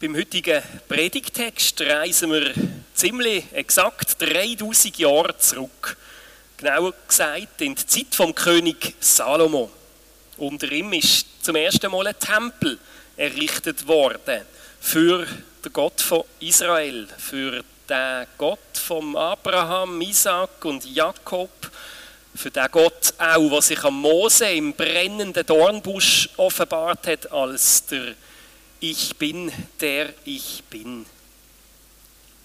Beim heutigen Predigtext reisen wir ziemlich exakt 3000 Jahre zurück. Genauer gesagt in die Zeit vom König Salomo. Unter ihm ist zum ersten Mal ein Tempel errichtet worden für den Gott von Israel, für den Gott von Abraham, Isaac und Jakob, für den Gott auch, was sich am Mose im brennenden Dornbusch offenbart hat, als der Ich bin, der ich bin.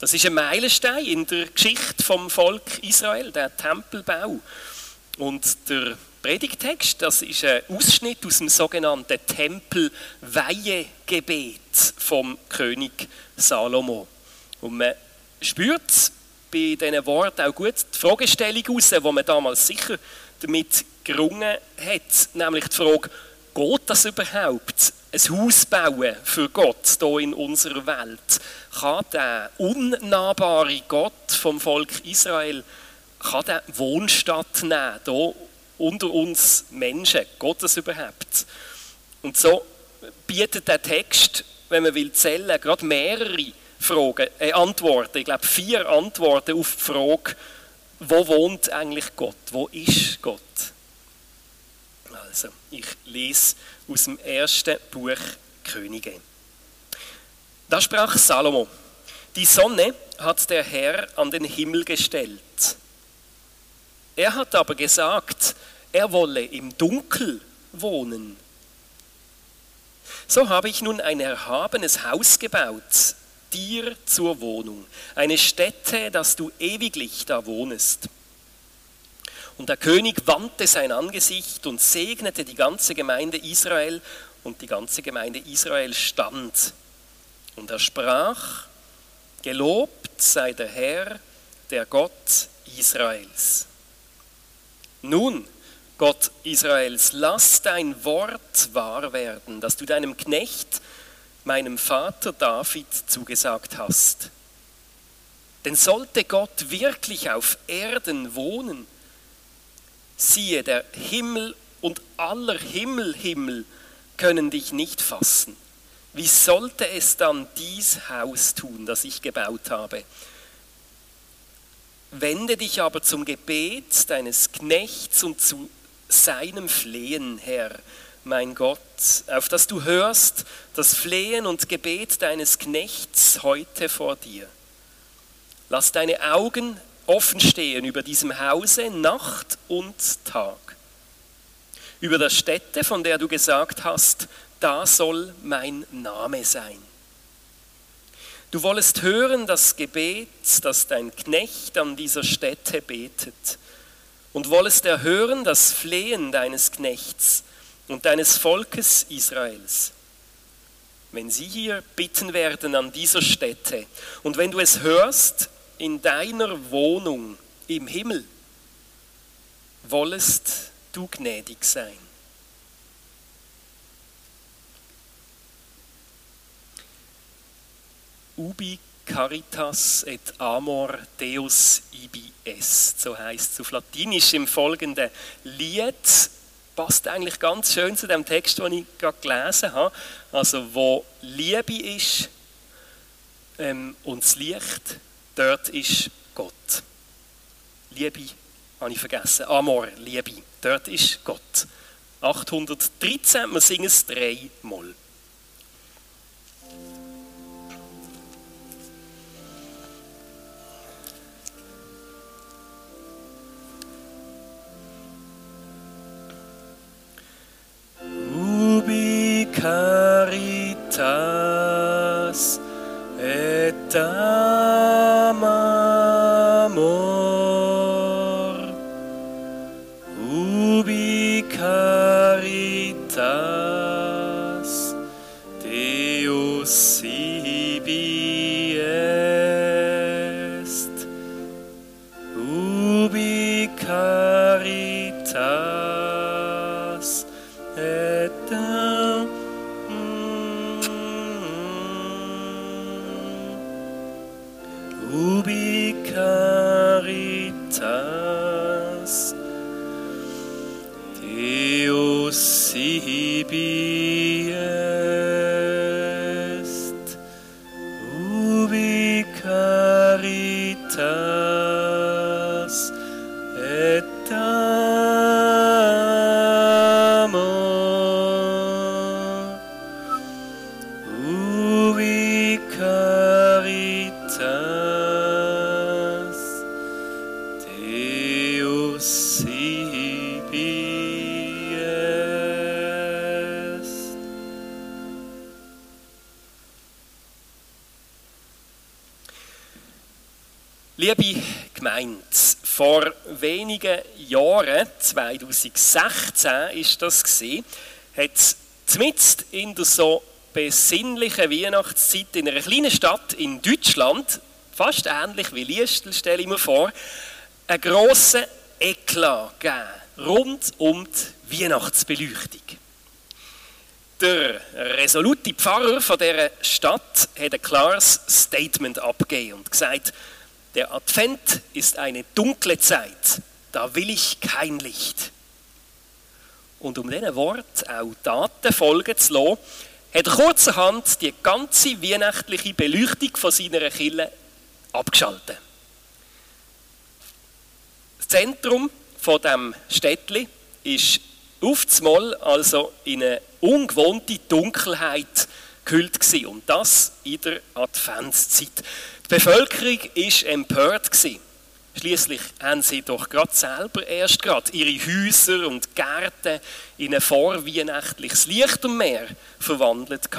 Das ist ein Meilenstein in der Geschichte vom Volk Israel, der Tempelbau. Und der Predigtext, das ist ein Ausschnitt aus dem sogenannten Tempelweihegebet vom König Salomo. Und man spürt bei diesen Worten auch gut die Fragestellung raus, die man damals sicher damit gerungen hat, nämlich die Frage, geht das überhaupt? Ein Haus bauen für Gott hier in unserer Welt? Kann der unnahbare Gott vom Volk Israel kann der Wohnstatt nehmen, hier unter uns Menschen? Das überhaupt? Und so bietet der Text, wenn man will zählen, gerade mehrere Fragen, äh, Antworten. Ich glaube, vier Antworten auf die Frage, wo wohnt eigentlich Gott? Wo ist Gott? Also, ich lese aus dem ersten Buch Könige. Da sprach Salomo: Die Sonne hat der Herr an den Himmel gestellt er hat aber gesagt, er wolle im Dunkel wohnen. So habe ich nun ein erhabenes Haus gebaut, dir zur Wohnung, eine Stätte, dass du ewiglich da wohnest. Und der König wandte sein Angesicht und segnete die ganze Gemeinde Israel, und die ganze Gemeinde Israel stand. Und er sprach, Gelobt sei der Herr, der Gott Israels. Nun, Gott Israels, lass dein Wort wahr werden, das du deinem Knecht, meinem Vater David, zugesagt hast. Denn sollte Gott wirklich auf Erden wohnen, siehe, der Himmel und aller Himmelhimmel können dich nicht fassen. Wie sollte es dann dies Haus tun, das ich gebaut habe? Wende dich aber zum Gebet deines Knechts und zu seinem Flehen, Herr, mein Gott, auf das du hörst das Flehen und Gebet deines Knechts heute vor dir. Lass deine Augen offen stehen über diesem Hause Nacht und Tag. Über der Stätte, von der du gesagt hast, da soll mein Name sein. Du wollest hören das Gebet, das dein Knecht an dieser Stätte betet, und wollest erhören das Flehen deines Knechts und deines Volkes Israels. Wenn sie hier bitten werden an dieser Stätte, und wenn du es hörst in deiner Wohnung im Himmel, wollest du gnädig sein. ubi caritas et amor Deus ibi est. So heißt es auf Latinisch im folgenden Lied. Passt eigentlich ganz schön zu dem Text, den ich gerade gelesen habe. Also, wo Liebe ist ähm, und das Licht, dort ist Gott. Liebe habe ich vergessen. Amor, Liebe, dort ist Gott. 813, wir singen es dreimal. Liebe Gemeinde, vor wenigen Jahren, 2016 ist das gesehen, hat es in der so besinnlichen Weihnachtszeit in einer kleinen Stadt in Deutschland, fast ähnlich wie Liestel, stelle ich mir vor, einen grossen Eklat gegeben, rund um die Weihnachtsbeleuchtung. Der resolute Pfarrer von dieser Stadt hat ein klares Statement abgegeben und gesagt, der Advent ist eine dunkle Zeit, da will ich kein Licht. Und um diesen Wort auch Taten folgen zu lassen, hat er kurzerhand die ganze weihnachtliche Beleuchtung von seiner Kille abgeschaltet. Das Zentrum von dem Städtli ist auf einmal also in eine ungewohnte Dunkelheit gehüllt gewesen. und das in der Adventszeit. Die Bevölkerung war empört. Schließlich haben sie doch gerade selber erst gerade ihre Häuser und Gärten in ein vorweihnachtliches Lichtermeer verwandelt.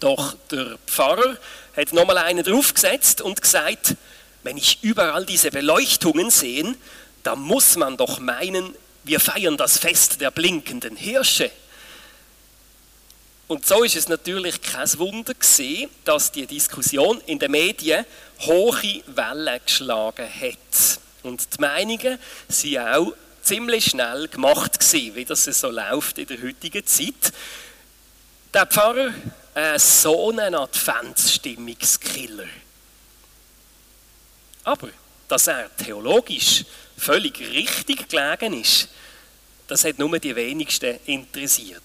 Doch der Pfarrer hat nochmal einen draufgesetzt und gesagt, wenn ich überall diese Beleuchtungen sehe, dann muss man doch meinen, wir feiern das Fest der blinkenden Hirsche. Und so ist es natürlich kein Wunder gewesen, dass die Diskussion in den Medien hohe Wellen geschlagen hat. Und die Meinungen sind auch ziemlich schnell gemacht gewesen, wie das so läuft in der heutigen Zeit. Der Pfarrer, äh, so ein Adventsstimmungskiller. Aber, dass er theologisch völlig richtig gelegen ist, das hat nur die wenigsten interessiert.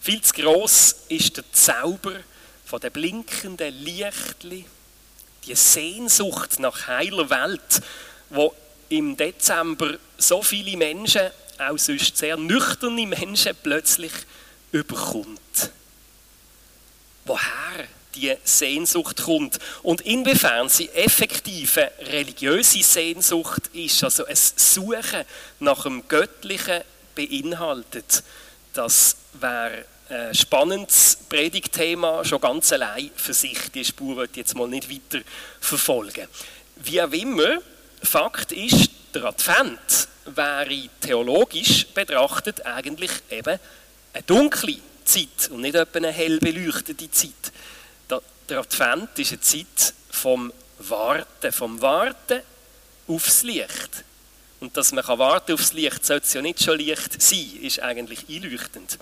Viel zu gross ist der Zauber von den blinkenden Lichtli, die Sehnsucht nach heiler Welt, wo im Dezember so viele Menschen, auch sonst sehr nüchterne Menschen, plötzlich überkommt. Woher die Sehnsucht kommt und inwiefern sie effektive religiöse Sehnsucht ist, also ein Suchen nach dem Göttlichen beinhaltet, das wäre ein spannendes Predigtthema, schon ganz allein für sich. Die Spur wird jetzt mal nicht weiter verfolgen. Wie auch immer, Fakt ist, der Advent wäre theologisch betrachtet eigentlich eben eine dunkle Zeit und nicht eine hell beleuchtete Zeit. Der Advent ist eine Zeit vom Warten, vom Warten aufs Licht. Und dass man warten aufs Licht, sollte es ja nicht schon Licht sein, ist eigentlich einleuchtend.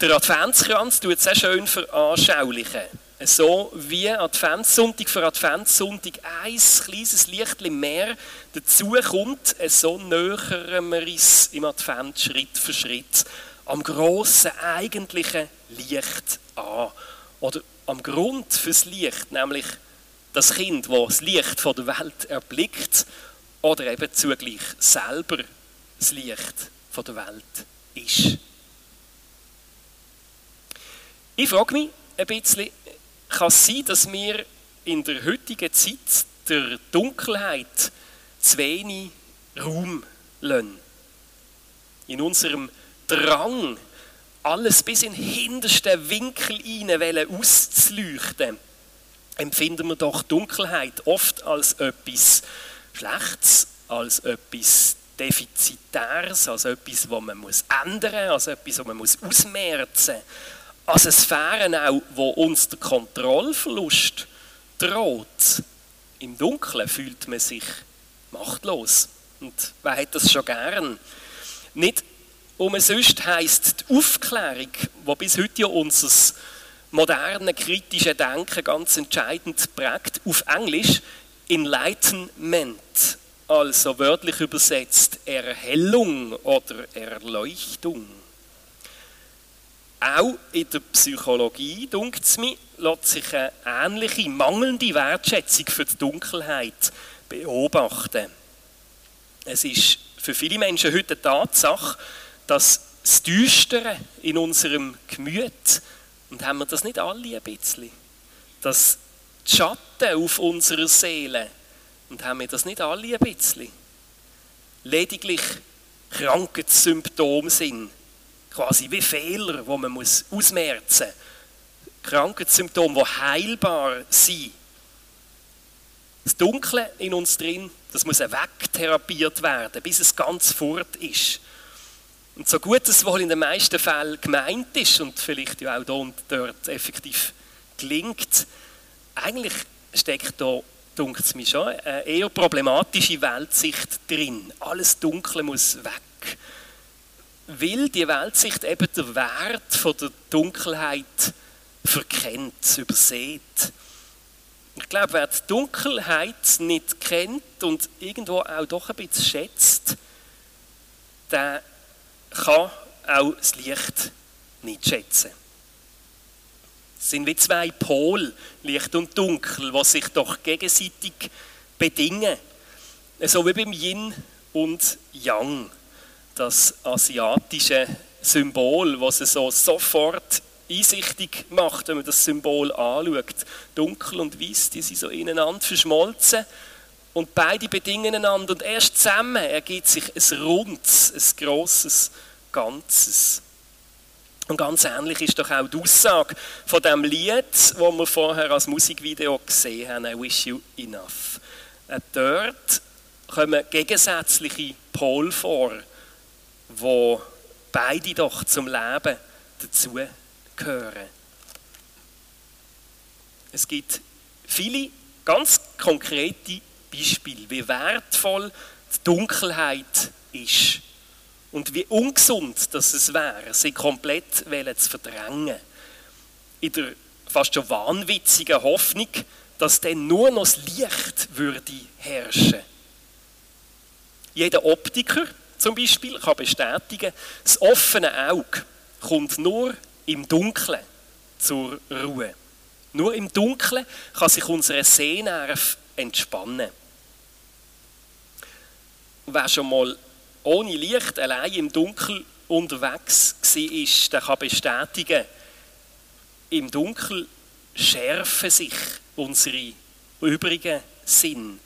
Der Adventskranz tut es sehr schön veranschaulichen. So wie Adventssonntag für Adventssonntag ein kleines Licht mehr dazu kommt, so nähern wir uns im Advent Schritt für Schritt am grossen eigentlichen Licht an. Oder am Grund fürs Licht, nämlich das Kind, das das Licht der Welt erblickt oder eben zugleich selber das Licht der Welt ist. Ich frage mich ein bisschen, kann es sein, dass wir in der heutigen Zeit der Dunkelheit zu wenig Raum lassen? In unserem Drang, alles bis in den hintersten Winkel hinein auszuleuchten, empfinden wir doch Dunkelheit oft als etwas Schlechtes, als etwas Defizitäres, als etwas, was man muss ändern muss, als etwas, was man muss ausmerzen muss, als eine Sphäre auch, wo uns der Kontrollverlust droht. Im Dunkeln fühlt man sich machtlos. Und wer hat das schon gern? Nicht umsonst heisst die Aufklärung, die bis heute ja unser moderne kritische Denken ganz entscheidend prägt, auf Englisch Enlightenment, also wörtlich übersetzt Erhellung oder Erleuchtung. Auch in der Psychologie, dunkt es mir, lässt sich eine ähnliche mangelnde Wertschätzung für die Dunkelheit beobachten. Es ist für viele Menschen heute eine Tatsache, dass das Düstere in unserem Gemüt, und haben wir das nicht alle ein bisschen, dass die Schatten auf unserer Seele. Und haben wir das nicht alle ein bisschen? Lediglich Krankheitssymptome sind. Quasi wie Fehler, die man muss ausmerzen muss. Krankheitssymptome, die heilbar sind. Das Dunkle in uns drin, das muss wegtherapiert werden, bis es ganz fort ist. Und so gut es wohl in den meisten Fällen gemeint ist und vielleicht ja auch dort effektiv gelingt, eigentlich steckt da, dunkt es mir schon, eine eher problematische Weltsicht drin. Alles Dunkle muss weg. Weil die Weltsicht eben den Wert von der Dunkelheit verkennt, übersät. Ich glaube, wer die Dunkelheit nicht kennt und irgendwo auch doch ein bisschen schätzt, der kann auch das Licht nicht schätzen. Sind wie zwei Pole, Licht und Dunkel, die sich doch gegenseitig bedingen. So wie beim Yin und Yang, das asiatische Symbol, was es so sofort einsichtig macht, wenn man das Symbol anschaut. Dunkel und Weiß, die sind so ineinander verschmolzen und beide bedingen einander und erst zusammen ergibt sich ein rundes, ein grosses Ganzes. Und ganz ähnlich ist doch auch die Aussage von dem Lied, das wir vorher als Musikvideo gesehen haben, I Wish You Enough. Äh, dort kommen gegensätzliche Pole vor, wo beide doch zum Leben dazugehören. Es gibt viele ganz konkrete Beispiele, wie wertvoll die Dunkelheit ist. Und wie ungesund dass es wäre, sie komplett zu verdrängen. In der fast schon wahnwitzigen Hoffnung, dass dann nur noch das Licht würde herrschen. Jeder Optiker zum Beispiel kann bestätigen, das offene Auge kommt nur im Dunkeln zur Ruhe. Nur im Dunkeln kann sich unsere Sehnerv entspannen. Wer schon mal ohne Licht allein im Dunkel unterwegs war, der kann bestätigen, im Dunkel schärfen sich unsere übrigen Sinn.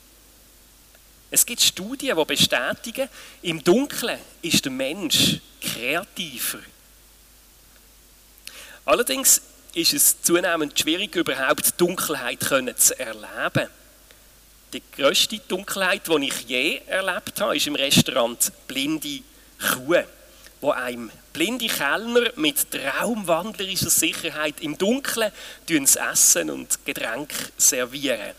Es gibt Studien, die bestätigen, im Dunkeln ist der Mensch kreativer. Allerdings ist es zunehmend schwierig, überhaupt Dunkelheit zu erleben. Die grösste Dunkelheit, die ich je erlebt habe, ist im Restaurant Blinde Kuh, wo einem blinde Kellner mit traumwandlerischer Sicherheit im Dunkeln das Essen und Getränk servieren.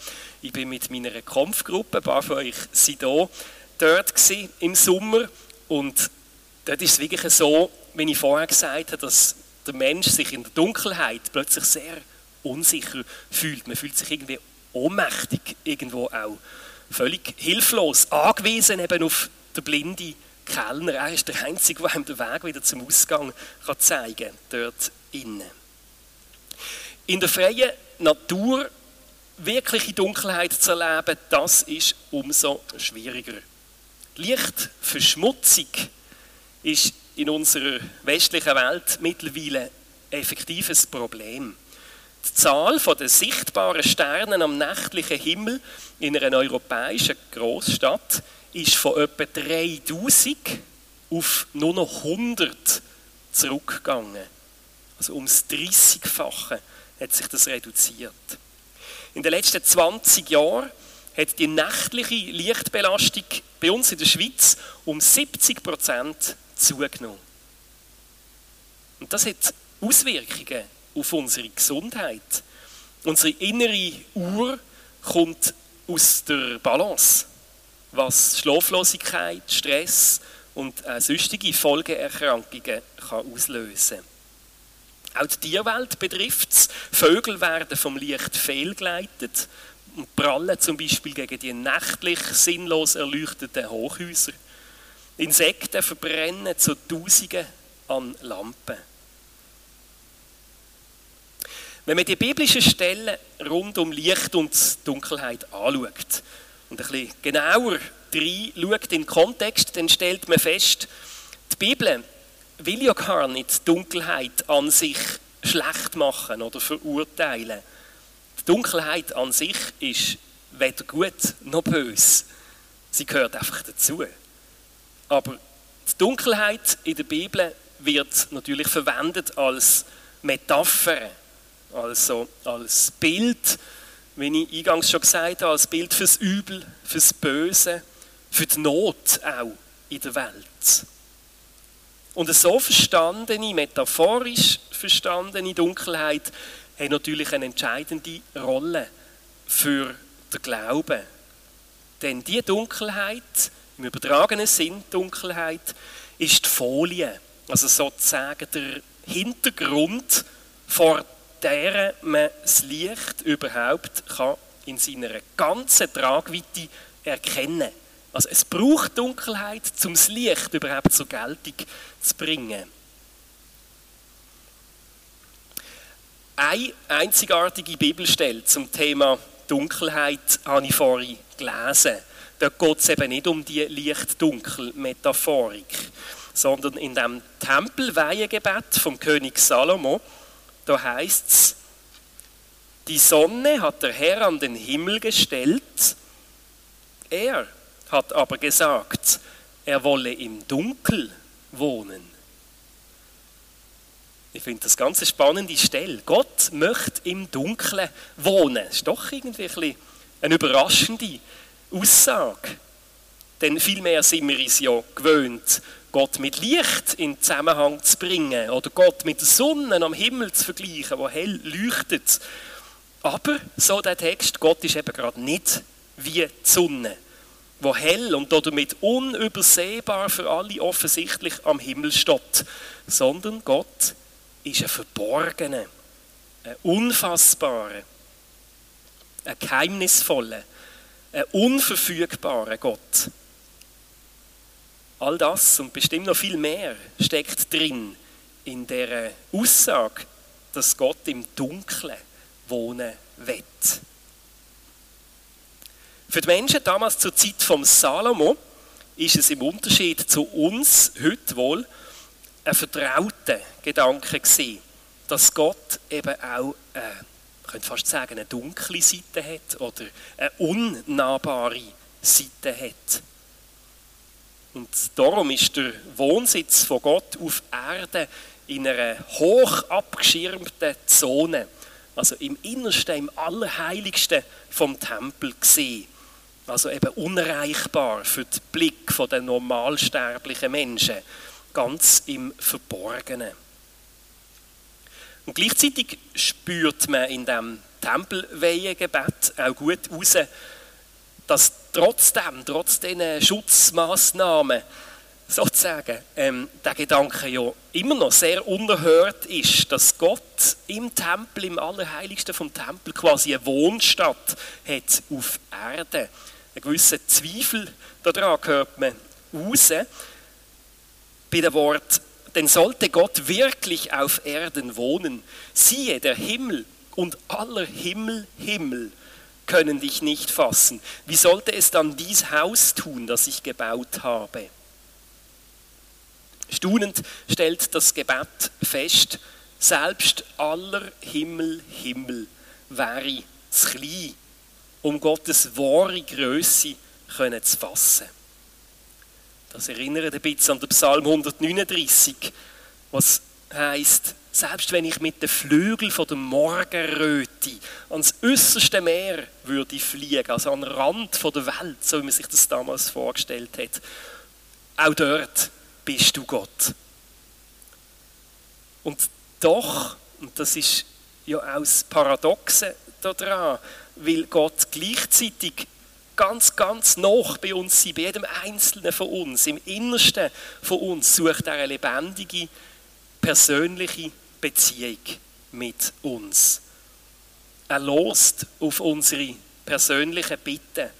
Ich bin mit meiner Kampfgruppe, ein paar von euch sind da, dort im Sommer und dort ist es wirklich so, wie ich vorher gesagt habe, dass der Mensch sich in der Dunkelheit plötzlich sehr unsicher fühlt. Man fühlt sich irgendwie ohnmächtig irgendwo auch. Völlig hilflos, angewiesen eben auf den blinden Kellner. Er ist der Einzige, der ihm den Weg wieder zum Ausgang kann zeigen kann, dort innen. In der freien Natur wirkliche Dunkelheit zu erleben, das ist umso schwieriger. Lichtverschmutzung ist in unserer westlichen Welt mittlerweile effektives Problem. Die Zahl der sichtbaren Sterne am nächtlichen Himmel in einer europäischen Großstadt ist von etwa 3000 auf nur noch 100 zurückgegangen. Also ums 30-fache hat sich das reduziert. In den letzten 20 Jahren hat die nächtliche Lichtbelastung bei uns in der Schweiz um 70 Prozent zugenommen. Und das hat Auswirkungen auf unsere Gesundheit. Unsere innere Uhr kommt aus der Balance, was Schlaflosigkeit, Stress und äh, sonstige Folgeerkrankungen kann auslösen Auch die Tierwelt betrifft es. Vögel werden vom Licht fehlgeleitet und prallen zum Beispiel gegen die nächtlich sinnlos erleuchteten Hochhäuser. Insekten verbrennen zu Tausenden an Lampen. Wenn man die biblischen Stellen rund um Licht und Dunkelheit anschaut und ein bisschen genauer reinschaut in den Kontext, dann stellt man fest, die Bibel will ja gar nicht die Dunkelheit an sich schlecht machen oder verurteilen. Die Dunkelheit an sich ist weder gut noch böse. Sie gehört einfach dazu. Aber die Dunkelheit in der Bibel wird natürlich verwendet als Metapher also als Bild wie ich eingangs schon gesagt habe, als Bild fürs Übel, fürs Böse, für die Not auch in der Welt. Und so verstandene, metaphorisch verstandene Dunkelheit hat natürlich eine entscheidende Rolle für den Glauben. Denn die Dunkelheit, im übertragenen Sinn Dunkelheit, ist die Folie, also sozusagen der Hintergrund, vor der man das Licht überhaupt kann in seiner ganzen Tragweite erkennen kann. Also es braucht Dunkelheit, um das Licht überhaupt zur Geltung zu bringen. Eine einzigartige Bibelstelle zum Thema Dunkelheit habe ich vorhin gelesen. Dort geht es eben nicht um die Licht-Dunkel-Metaphorik, sondern in dem Tempelweihegebet vom König Salomo, da heißt es, die Sonne hat der Herr an den Himmel gestellt, er hat aber gesagt, er wolle im Dunkel wohnen. Ich finde das ganz eine spannende Stelle. Gott möchte im Dunkeln wohnen. Das ist doch irgendwie ein eine überraschende Aussage. Denn vielmehr sind wir uns ja gewöhnt, Gott mit Licht in Zusammenhang zu bringen oder Gott mit der Sonne am Himmel zu vergleichen, wo hell leuchtet. Aber, so der Text, Gott ist eben gerade nicht wie die Sonne, wo hell und damit unübersehbar für alle offensichtlich am Himmel steht, sondern Gott ist ein verborgener, ein unfassbarer, ein geheimnisvoller, ein unverfügbarer Gott. All das und bestimmt noch viel mehr steckt drin in der Aussage, dass Gott im Dunkeln wohnen wird. Für die Menschen damals zur Zeit vom Salomo ist es im Unterschied zu uns heute wohl ein vertrauter Gedanke gewesen, dass Gott eben auch, äh, man könnte fast sagen, eine dunkle Seite hat oder eine unnahbare Seite hat. Und darum ist der Wohnsitz von Gott auf Erde in einer hoch abgeschirmten Zone, also im Innersten, im Allerheiligsten vom Tempel gesehen. Also eben unerreichbar für den Blick der normalsterblichen Menschen ganz im Verborgenen. Und gleichzeitig spürt man in dem Tempelweihegebet auch gut heraus, dass trotzdem, trotz diesen Schutzmaßnahmen, sozusagen, ähm, der Gedanke ja immer noch sehr unerhört ist, dass Gott im Tempel, im Allerheiligsten vom Tempel quasi eine Wohnstadt hat auf Erde. Ein gewisser Zweifel daran hört man raus bei dem Wort, denn sollte Gott wirklich auf Erden wohnen, siehe, der Himmel und aller Himmel, Himmel können dich nicht fassen. Wie sollte es dann dies Haus tun, das ich gebaut habe? Stunend stellt das Gebet fest, selbst aller Himmel, Himmel wäre zu klein, um Gottes wahre Größe zu fassen. Das erinnert ein bisschen an den Psalm 139, was heißt, selbst wenn ich mit den Flügeln der Morgenröte ans äußerste Meer würde fliegen, also an den Rand der Welt, so wie man sich das damals vorgestellt hat, auch dort bist du Gott. Und doch, und das ist ja auch das Paradoxe daran, weil Gott gleichzeitig ganz, ganz noch bei uns sein, bei jedem Einzelnen von uns, im Innersten von uns, sucht er eine lebendige, persönliche Beziehung mit uns. Er lost auf unsere persönlichen Bitten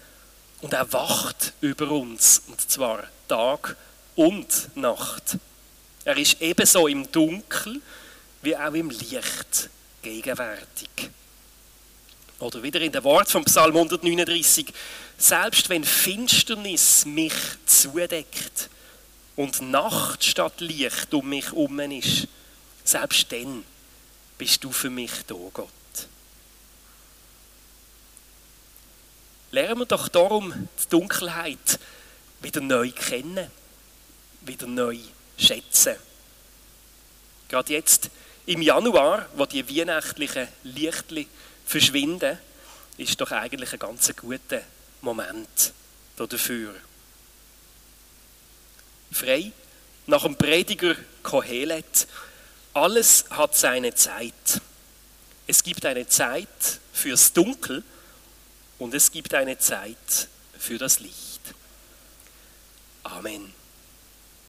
und er wacht über uns, und zwar Tag und Nacht. Er ist ebenso im Dunkel wie auch im Licht gegenwärtig. Oder wieder in der Wort vom Psalm 139, selbst wenn Finsternis mich zudeckt und Nacht statt Licht um mich herum ist, selbst dann bist du für mich da, Gott. Lernen wir doch darum die Dunkelheit wieder neu kennen, wieder neu schätzen. Gerade jetzt im Januar, wo die weihnachtlichen Lichtli verschwinden, ist doch eigentlich ein ganz guter Moment dafür. Frei, nach dem Prediger Kohelet, alles hat seine Zeit. Es gibt eine Zeit fürs Dunkel und es gibt eine Zeit für das Licht. Amen.